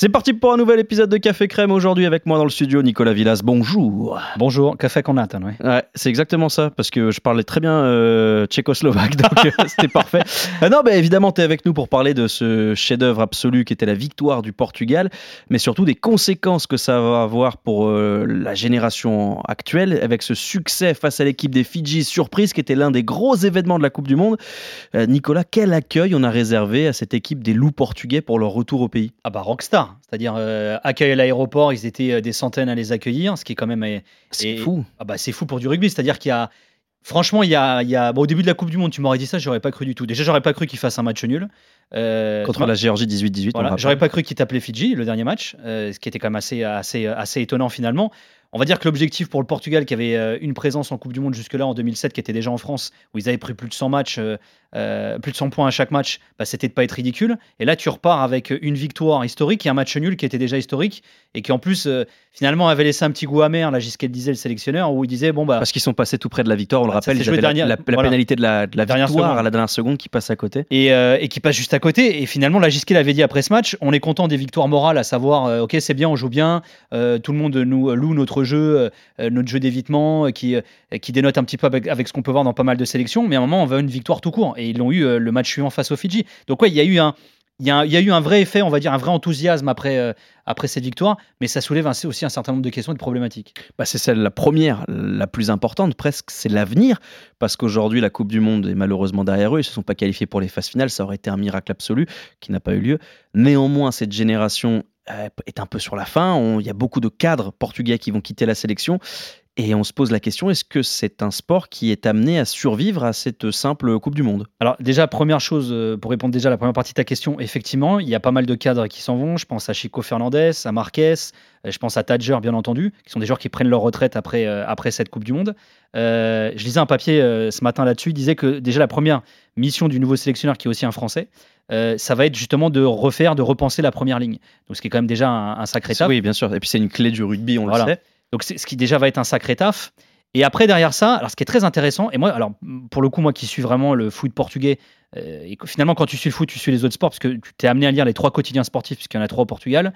C'est parti pour un nouvel épisode de Café Crème. Aujourd'hui, avec moi dans le studio, Nicolas Villas. Bonjour. Bonjour, café qu'on attend, oui. Ouais, c'est exactement ça, parce que je parlais très bien euh, tchécoslovaque, donc euh, c'était parfait. Euh, non, bah, évidemment, tu es avec nous pour parler de ce chef-d'œuvre absolu qui était la victoire du Portugal, mais surtout des conséquences que ça va avoir pour euh, la génération actuelle, avec ce succès face à l'équipe des Fidji surprise, qui était l'un des gros événements de la Coupe du Monde. Nicolas, quel accueil on a réservé à cette équipe des loups portugais pour leur retour au pays? Ah bah rockstar, c'est-à-dire euh, accueil à l'aéroport, ils étaient euh, des centaines à les accueillir, ce qui est quand même... euh, C'est fou. Ah bah c'est fou pour du rugby, c'est-à-dire qu'il y a... Franchement, il y a, il y a bon, au début de la Coupe du Monde, tu m'aurais dit ça, j'aurais pas cru du tout. Déjà, j'aurais pas cru qu'ils fassent un match nul. Euh, Contre la Géorgie 18-18. on Voilà, j'aurais pas cru qu'ils tapent les Fidji le dernier match, euh, ce qui était quand même assez, assez, assez étonnant finalement. On va dire que l'objectif pour le Portugal, qui avait euh, une présence en Coupe du Monde jusque-là en 2007, qui était déjà en France, où ils avaient pris plus de 100 matchs, euh, euh, plus de 100 points à chaque match, bah, c'était de pas être ridicule. Et là, tu repars avec une victoire historique et un match nul qui était déjà historique et qui en plus euh, finalement avait laissé un petit goût amer. Là, le disait le sélectionneur, où il disait bon bah Parce qu'ils sont passés tout près de la victoire, on le Bah, rappelle, ils avaient la, dernière- la- la voilà. pénalité de la, de la Dernière victoire seconde. à la dernière seconde qui passe à côté. et, euh, et qui passe juste à côté. Et finalement, la Gisquet avait dit après ce match, on est content des victoires morales, à savoir, ok, c'est bien, on joue bien, tout le monde nous loue notre jeu, euh, notre jeu d'évitement, euh, qui, euh, dénote un petit peu avec, ce qu'on peut voir dans pas mal de sélections. Mais à un moment, on veut une victoire tout court. Et ils l'ont eu euh, le match suivant face aux Fidji. Donc ouais, il y a eu un vrai effet, on va dire, un vrai enthousiasme après, euh, cette victoire, mais ça soulève aussi un certain nombre de questions et de problématiques. Bah, c'est celle la première, la plus importante presque, c'est l'avenir. Parce qu'aujourd'hui, la Coupe du Monde est malheureusement derrière eux. Ils ne se sont pas qualifiés pour les phases finales. Ça aurait été un miracle absolu qui n'a pas eu lieu. Néanmoins, cette génération euh, est un peu sur la fin. Il y a beaucoup de cadres portugais qui vont quitter la sélection. Et on se pose la question, est-ce que c'est un sport qui est amené à survivre à cette simple Coupe du Monde? Alors déjà, première chose, euh, pour répondre déjà à la première partie de ta question, effectivement, il y a pas mal de cadres qui s'en vont. Je pense à Chico Fernandez, à Marquez, euh, je pense à Tadger, bien entendu, qui sont des joueurs qui prennent leur retraite après, euh, après cette Coupe du Monde. Euh, je lisais un papier euh, ce matin là-dessus, il disait que déjà la première mission du nouveau sélectionneur, qui est aussi un Français, euh, ça va être justement de refaire, de repenser la première ligne. Donc ce qui est quand même déjà un, un sacré taf. Oui, bien sûr. Et puis c'est une clé du rugby, on Voilà. le sait. Donc ce qui déjà va être un sacré taf. Et après derrière ça, alors ce qui est très intéressant, et moi, alors pour le coup, moi qui suis vraiment le foot portugais, euh, et finalement quand tu suis le foot, tu suis les autres sports, parce que tu t'es amené à lire les trois quotidiens sportifs, puisqu'il y en a trois au Portugal,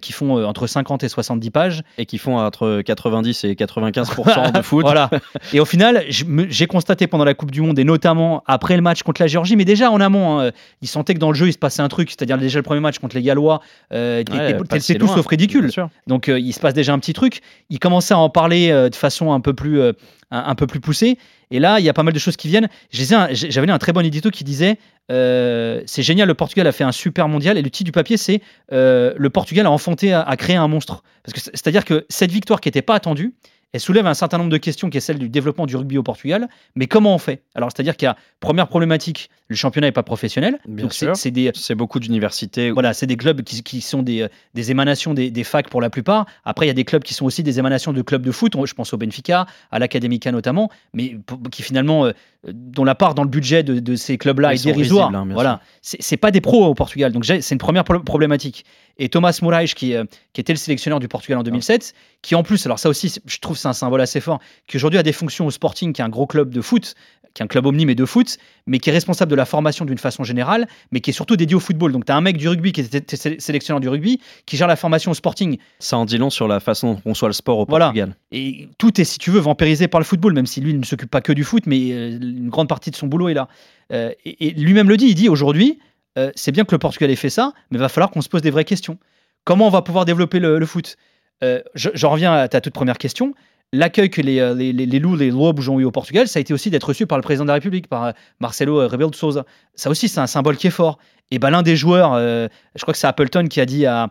qui font euh, entre 50 et 70 pages. Et qui font entre 90 et 95% de foot. Voilà. Et au final, j'ai constaté pendant la Coupe du Monde, et notamment après le match contre la Géorgie, mais déjà en amont, hein, ils sentaient que dans le jeu, il se passait un truc, c'est-à-dire déjà le premier match contre les Gallois, euh, Ouais, c'est tout sauf ridicule. Donc euh, il se passe déjà un petit truc. Il commençait à en parler euh, de façon un peu plus, euh, un, un peu plus poussée. Et là, il y a pas mal de choses qui viennent. J'avais lu un très bon édito qui disait euh, c'est génial, le Portugal a fait un super mondial. Et le titre du papier, c'est euh, le Portugal a enfanté, a, créé un monstre. C'est-à-dire que cette victoire qui n'était pas attendue, elle soulève un certain nombre de questions qui est celle du développement du rugby au Portugal. Mais comment on fait? Alors, c'est-à-dire qu'il y a première problématique, le championnat n'est pas professionnel. Bien donc c'est- des C'est beaucoup d'universités. voilà, c'est des clubs qui, qui sont des, des émanations des, des facs pour la plupart. Après, il y a des clubs qui sont aussi des émanations de clubs de foot. Je pense au Benfica, à l'Académica notamment, mais qui finalement, euh, dont la part dans le budget de, de ces clubs-là est dérisoire. hein, voilà, c'est pas des pros au Portugal. Donc j'ai- c'est une première pro- problématique. Et Thomas Moraes, qui, euh, qui était le sélectionneur du Portugal en 2007, qui en plus, alors ça aussi, je trouve c'est un symbole assez fort, qui aujourd'hui a des fonctions au Sporting, qui est un gros club de foot, qui est un club omni mais de foot, mais qui est responsable de la formation d'une façon générale, mais qui est surtout dédié au football. Donc tu as un mec du rugby qui était sé- sélectionneur du rugby, qui gère la formation au Sporting. Ça en dit long sur la façon dont on conçoit le sport au Voilà. Portugal. Et tout est, si tu veux, vampirisé par le football, même si lui il ne s'occupe pas que du foot, mais euh, une grande partie de son boulot est là. Euh, et et lui-même le dit, il dit aujourd'hui, euh, c'est bien que le Portugal ait fait ça, mais il va falloir qu'on se pose des vraies questions. Comment on va pouvoir développer le, le foot? Euh, je, je reviens à ta toute première question. L'accueil que les, euh, les, les loups, les lobes ont eu au Portugal, ça a été aussi d'être reçu par le président de la République, par euh, Marcelo euh, Rebelo de Sousa. Ça aussi, c'est un symbole qui est fort. Et ben l'un des joueurs, euh, je crois que c'est Appleton qui a dit à,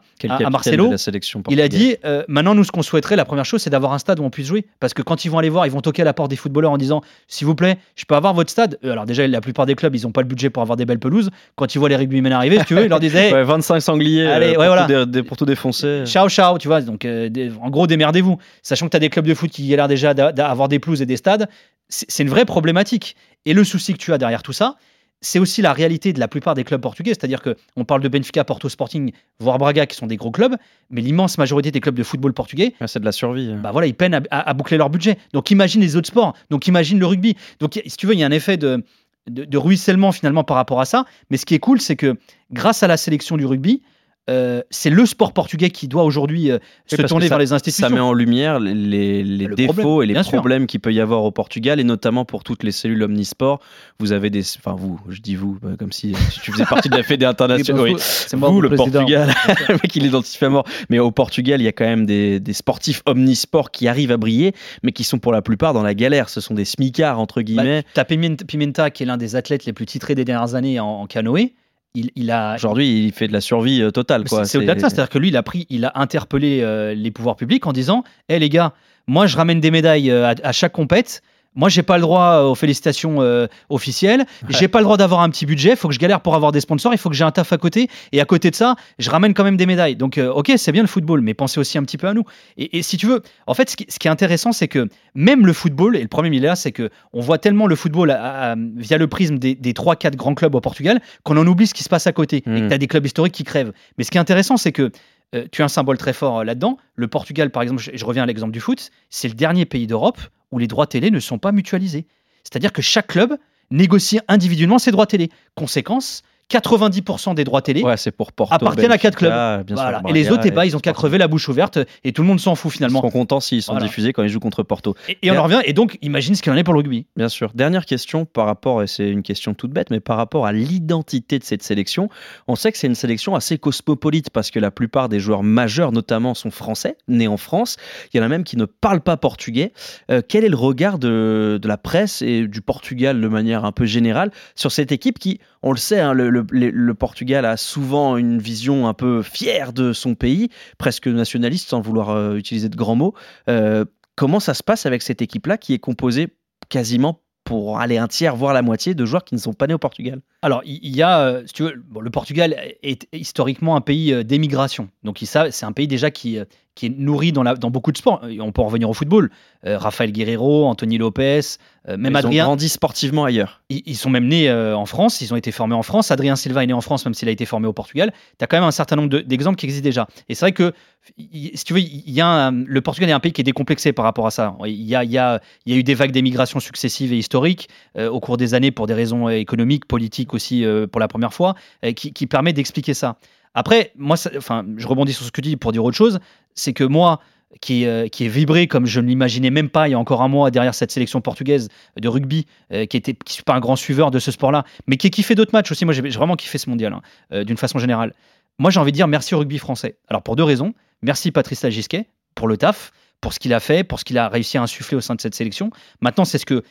Marcelo, de la sélection il a dit euh, maintenant, nous, ce qu'on souhaiterait, la première chose, c'est d'avoir un stade où on puisse jouer. Parce que quand ils vont aller voir, ils vont toquer à la porte des footballeurs en disant S'il vous plaît, je peux avoir votre stade? Euh, Alors, déjà, la plupart des clubs, ils n'ont pas le budget pour avoir des belles pelouses. Quand ils voient les rugbymen arriver, si tu veux, ils leur disaient Ouais, 25 sangliers Allez, ouais, pour, voilà. tout dé- dé- pour tout défoncer. Ciao, ciao, tu vois. Donc, euh, des- en gros, démerdez-vous. Sachant que tu as des clubs de foot qui l'air déjà d'a- d'avoir des pelouses et des stades, c'est une vraie problématique. Et le souci que tu as derrière tout ça, c'est aussi la réalité de la plupart des clubs portugais. C'est-à-dire que on parle de Benfica, Porto Sporting, voire Braga, qui sont des gros clubs, mais l'immense majorité des clubs de football portugais, c'est de la survie. bah voilà, ils peinent à, à- à boucler leur budget. Donc imagine les autres sports, donc imagine le rugby. Donc si tu veux, il y a un effet de, de, de ruissellement finalement par rapport à ça. Mais ce qui est cool, c'est que grâce à la sélection du rugby, euh, c'est le sport portugais qui doit aujourd'hui euh, se tourner ça- vers les institutions. Ça met en lumière les, les Le défauts problème, et les problèmes qu'il peut y avoir au Portugal, et notamment pour toutes les cellules omnisport. Vous avez des. Enfin, vous, je dis vous, euh, comme si tu faisais partie de la Fédé internationale. bah, Oui. c'est moi Vous, le le président. Portugal, le mec, il identifie à mort. Mais au Portugal, il y a quand même des, des sportifs omnisports qui arrivent à briller, mais qui sont pour la plupart dans la galère. Ce sont des smicards, entre guillemets. Bah, T'as Pimenta, Pimenta, qui est l'un des athlètes les plus titrés des dernières années en, en canoë. Il, il a. Aujourd'hui, il fait de la survie euh, totale. quoi. C'est au-delà de ça, c'est-à-dire que lui, il a pris, il a interpellé euh, les pouvoirs publics en disant "Hé les gars, moi je ramène des médailles euh, à, à chaque compète. Moi, j'ai pas le droit euh, aux félicitations euh, officielles. J'ai pas le droit d'avoir un petit budget. Il faut que je galère pour avoir des sponsors. Il faut que j'ai un taf à côté. Et à côté de ça, je ramène quand même des médailles. Donc, euh, ok, c'est bien le football, mais pensez aussi un petit peu à nous. Et, et si tu veux, en fait, ce qui, ce qui est intéressant, c'est que même le football, et le problème il est là, c'est que on voit tellement le football à- à- via le prisme des, des 3-4 grands clubs au Portugal qu'on en oublie ce qui se passe à côté. Et que Mm. tu as des clubs historiques qui crèvent. Mais ce qui est intéressant, c'est que euh, tu as un symbole très fort euh, là-dedans. Le Portugal, par exemple, je, je reviens à l'exemple du foot, c'est le dernier pays d'Europe où les droits télé ne sont pas mutualisés. C'est-à-dire que chaque club négocie individuellement ses droits télé. Conséquence, 90% des droits télé Ouais, pour Porto. appartiennent à quatre Benfica, bien sûr, Voilà. Et les autres, eh ben, ils ont qu'à crever la bouche ouverte et tout le monde s'en fout Ils finalement. seront contents s'ils sont Voilà. diffusés quand ils jouent contre Porto. Et, et on en revient, et donc imagine ce qu'il en est pour le rugby. Bien sûr. Dernière question par rapport, et c'est une question toute bête, mais par rapport à l'identité de cette sélection, on sait que c'est une sélection assez cosmopolite parce que la plupart des joueurs majeurs, notamment, sont français, nés en France. Il y en a même qui ne parlent pas portugais. Euh, quel est le regard de, de la presse et du Portugal de manière un peu générale sur cette équipe qui, on le sait, hein, le, Portugal a souvent une vision un peu fière de son pays, presque nationaliste sans vouloir euh, utiliser de grands mots. Euh, comment ça se passe avec cette équipe-là qui est composée quasiment pour aller un tiers, voire la moitié de joueurs qui ne sont pas nés au Portugal? Alors, il y a, euh, si tu veux, le Portugal est historiquement un pays d'émigration. Donc, c'est un pays déjà qui, qui est nourri dans, la, dans beaucoup de sports. On peut en revenir au football. Euh, Rafael Guerrero, Anthony Lopez, euh, même Ils Adrien. ont grandi sportivement ailleurs. Ils, ils sont même nés euh, en France, ils ont été formés en France. Adrien Silva est né en France, même s'il a été formé au Portugal. Tu as quand même un certain nombre de- d'exemples qui existent déjà. Et c'est vrai que, si tu veux, il y a un- le Portugal est un pays qui est décomplexé par rapport à ça. Il y a, il y a, il y a eu des vagues d'émigration successives et historiques euh, au cours des années pour des raisons économiques, politiques aussi pour la première fois, qui, qui permet d'expliquer ça. Après, moi, enfin, je rebondis sur ce que tu dis pour dire autre chose, c'est que moi, qui, euh, qui est vibré comme je ne l'imaginais même pas il y a encore un mois derrière cette sélection portugaise de rugby, euh, qui était qui suis pas un grand suiveur de ce sport-là, mais qui kiffé d'autres matchs aussi. Moi, j'ai j'ai vraiment kiffé ce mondial, hein, euh, d'une façon générale. Moi, j'ai envie de dire merci au rugby français. Alors, pour deux raisons. Merci Patrice Lagisquet pour le taf, pour ce qu'il a fait, pour ce qu'il a réussi à insuffler au sein de cette sélection. Maintenant, c'est ce que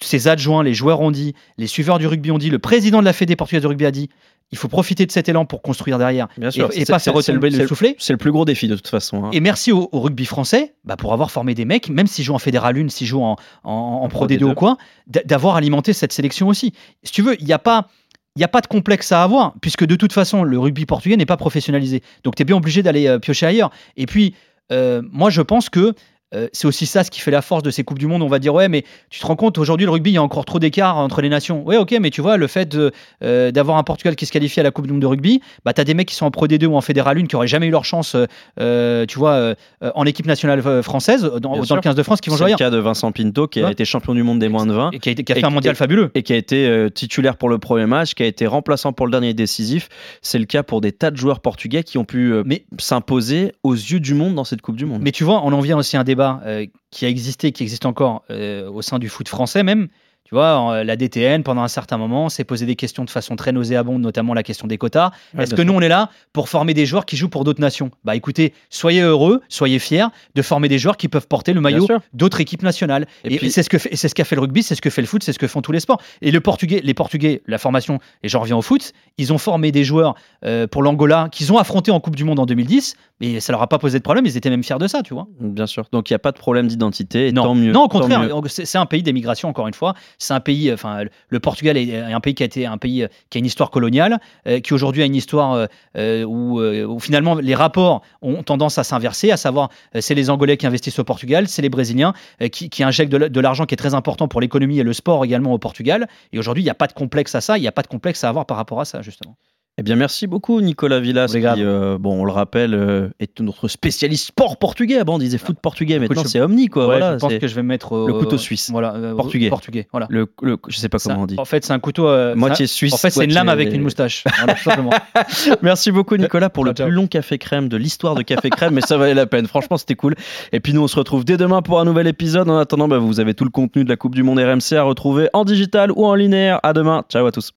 ses adjoints, les joueurs ont dit, les suiveurs du rugby ont dit, le président de la Fédé portugaise de rugby a dit. Il faut profiter de cet élan pour construire derrière Bien et, sûr. et C'est- pas c'est le soufflet. C'est le plus gros défi de toute façon. hein. Et merci au, au rugby français bah, pour avoir formé des mecs, même s'ils jouent en Fédéral 1, s'ils jouent en, en, en Pro D2 ou quoi, d- d'avoir alimenté cette sélection aussi. Si tu veux, il n'y a pas. Il n'y a pas de complexe à avoir, puisque de toute façon, le rugby portugais n'est pas professionnalisé. Donc, tu es bien obligé d'aller euh, piocher ailleurs. Et puis, euh, moi, je pense que euh, c'est aussi ça ce qui fait la force de ces Coupes du Monde. On va dire, ouais, mais tu te rends compte, aujourd'hui, le rugby, il y a encore trop d'écart entre les nations. Ouais, ok, mais tu vois, le fait euh, d'avoir un Portugal qui se qualifie à la Coupe du Monde de rugby, bah, tu as des mecs qui sont en Pro D2 ou en Fédéral 1 qui n'auraient jamais eu leur chance, euh, tu vois, en équipe nationale française, dans, le 15 de France, qui vont C'est jouer le ailleurs. cas de Vincent Pinto qui a été champion du monde des moins de 20 Et qui a, été- qui a Et fait un mondial fabuleux. et qui a été titulaire pour le premier match, qui a été remplaçant pour le dernier décisif. C'est le cas pour des tas de joueurs portugais qui ont pu Mais s'imposer aux yeux du monde dans cette Coupe du Monde. Mais tu vois, on en vient aussi à un débat euh, qui a existé, qui existe encore euh, au sein du foot français même. Tu vois, en- la DTN, pendant un certain moment, s'est posé des questions de façon très nauséabonde, notamment la question des quotas. Ouais, Est-ce que nous, on est là pour former des joueurs qui jouent pour d'autres nations? Bah écoutez, soyez heureux, soyez fiers de former des joueurs qui peuvent porter le maillot d'autres équipes nationales. Et Et, puis- c'est ce qu'a fait le rugby, c'est ce que fait le foot, c'est ce que font tous les sports. Et le Portugais, les Portugais, la formation, et j'en reviens au foot, ils ont formé des joueurs euh, pour l'Angola qu'ils ont affronté en Coupe du Monde en 2010, mais ça leur a pas posé de problème, ils étaient même fiers de ça, tu vois. Bien sûr. Donc il n'y a pas de problème d'identité. et Non, tant mieux. non, au contraire, c'est un pays d'émigration encore une fois. C'est un pays, enfin, le Portugal est un pays qui a été un pays euh, qui a une histoire coloniale, euh, qui aujourd'hui a une histoire euh, où, finalement les rapports ont tendance à s'inverser, à savoir c'est les Angolais qui investissent au Portugal, c'est les Brésiliens qui, qui injectent de l'argent qui est très important pour l'économie et le sport également au Portugal. Et aujourd'hui, il n'y a pas de complexe à ça, il n'y a pas de complexe à avoir par rapport à ça justement. Eh bien, merci beaucoup, Nicolas Villas, qui, euh, bon, on le rappelle, euh, est notre spécialiste sport portugais. Avant, on disait foot portugais, maintenant je- c'est Omni, quoi. Ouais, voilà, je pense que je vais mettre au- le couteau suisse. Voilà, euh, Portugais. Portugais, voilà. le, le- je sais pas comment un- on dit. En fait, c'est un couteau. euh, Moitié suisse. En fait, c'est une lame avec une moustache. Voilà, simplement. Merci beaucoup, Nicolas, pour le plus long café crème de l'histoire de café crème, mais ça valait la peine. Franchement, c'était cool. Et puis, nous, on se retrouve dès demain pour un nouvel épisode. En attendant, bah, vous avez tout le contenu de la Coupe du Monde RMC à retrouver en digital ou en linéaire. À demain. Ciao à tous.